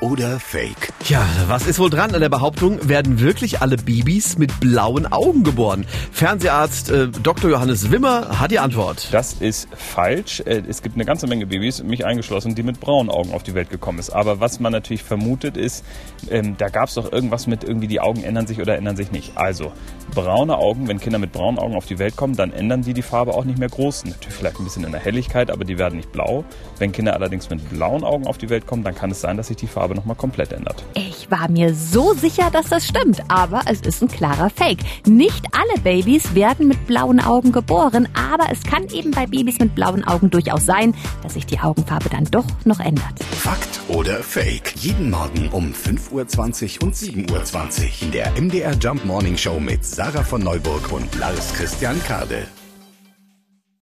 oder Fake? Ja, was ist wohl dran an der Behauptung, werden wirklich alle Babys mit blauen Augen geboren? Fernseharzt äh, Dr. Johannes Wimmer hat die Antwort. Das ist falsch. Äh, Es gibt eine ganze Menge Babys, mich eingeschlossen, die mit braunen Augen auf die Welt gekommen ist. Aber was man natürlich vermutet ist, ähm, da gab es doch irgendwas mit irgendwie die Augen ändern sich oder ändern sich nicht. Also braune Augen, wenn Kinder mit braunen Augen auf die Welt kommen, dann ändern die die Farbe auch nicht mehr groß. Natürlich vielleicht ein bisschen in der Helligkeit, aber die werden nicht blau. Wenn Kinder allerdings mit blauen Augen auf die Welt kommen, dann kann es sein, dass sich die Farbe nochmal komplett ändert. Ich war mir so sicher, dass das stimmt, aber es ist ein klarer Fake. Nicht alle Babys werden mit blauen Augen geboren, aber es kann eben bei Babys mit blauen Augen durchaus sein, dass sich die Augenfarbe dann doch noch ändert. Fakt oder Fake? Jeden Morgen um 5.20 Uhr und 7.20 Uhr in der MDR Jump Morning Show mit Sarah von Neuburg und Lars Christian Kade.